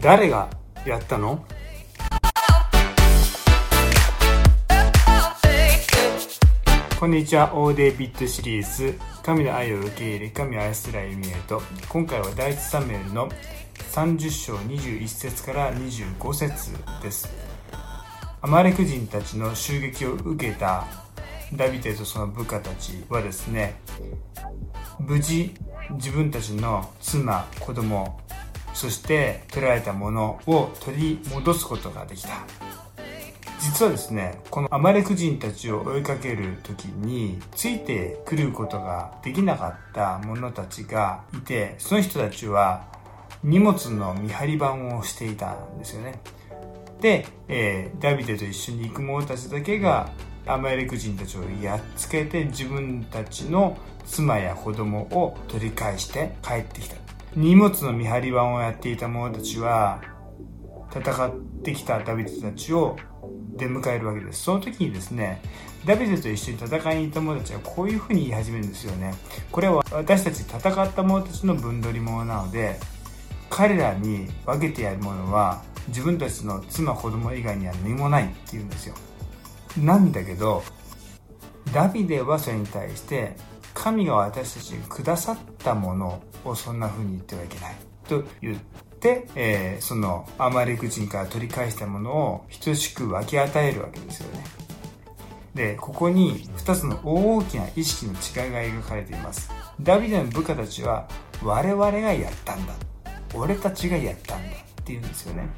誰がやったの？こんにちは、オーデービットシリーズ、神の愛を受け入れ、神を愛する歩みへと、今回は第一サムエルの30章21節から25節です。アマレク人たちの襲撃を受けたダビデとその部下たちはですね、無事自分たちの妻、子供、そして取られたものを取り戻すことができた。実はですね、このアマレク人たちを追いかける時に、ついてくることができなかった者たちがいて、その人たちは荷物の見張り番をしていたんですよね。で、えー、ダビデと一緒に行く者たちだけがアマレク人たちをやっつけて自分たちの妻や子供を取り返して帰ってきた。荷物の見張り番をやっていた者たちは戦ってきたダビデたちを出迎えるわけです。その時にですね、ダビデと一緒に戦いに行った者たちはこういうふうに言い始めるんですよね。これは私たち戦った者たちの分取り物なので、彼らに分けてやるものは自分たちの妻子供以外には何もないって言うんですよ。なんだけど、ダビデはそれに対して、神が私たちにくださったものをそんな風に言ってはいけない。と言って、えー、そのアマレク人から取り返したものを等しく分け与えるわけですよね。で、ここに2つの大きな意識の違いが描かれています。ダビデの部下たちは我々がやったんだ。俺たちがやったんだって言うんですよね。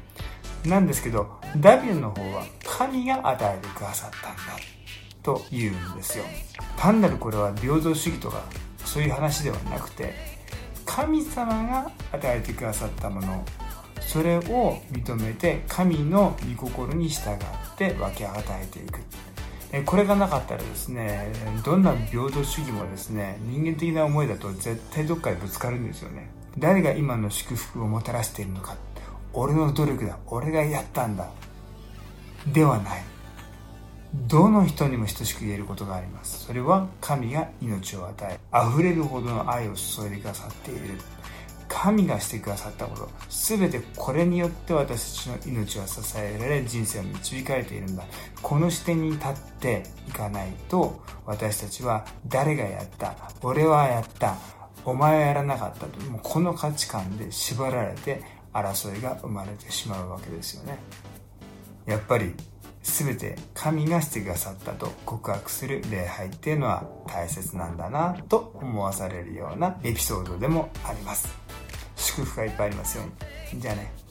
なんですけど、ダビデの方は神が与えてくださったんだと言うんですよ。単なるこれは平等主義とかそういう話ではなくて、神様が与えてくださったもの、それを認めて神の御心に従って分け与えていく。これがなかったらですね、どんな平等主義もですね、人間的な思いだと絶対どっかでぶつかるんですよね。誰が今の祝福をもたらしているのか。俺の努力だ。俺がやったんだ。ではない。どの人にも等しく言えることがあります。それは神が命を与え、溢れるほどの愛を注いでくださっている。神がしてくださったこと、すべてこれによって私たちの命は支えられ、人生を導かれているんだ。この視点に立っていかないと、私たちは誰がやった俺はやったお前はやらなかったと、もうこの価値観で縛られて争いが生まれてしまうわけですよね。やっぱり全て神がしてくださったと告白する礼拝っていうのは大切なんだなと思わされるようなエピソードでもあります。祝福がいっぱいありますように。じゃあね。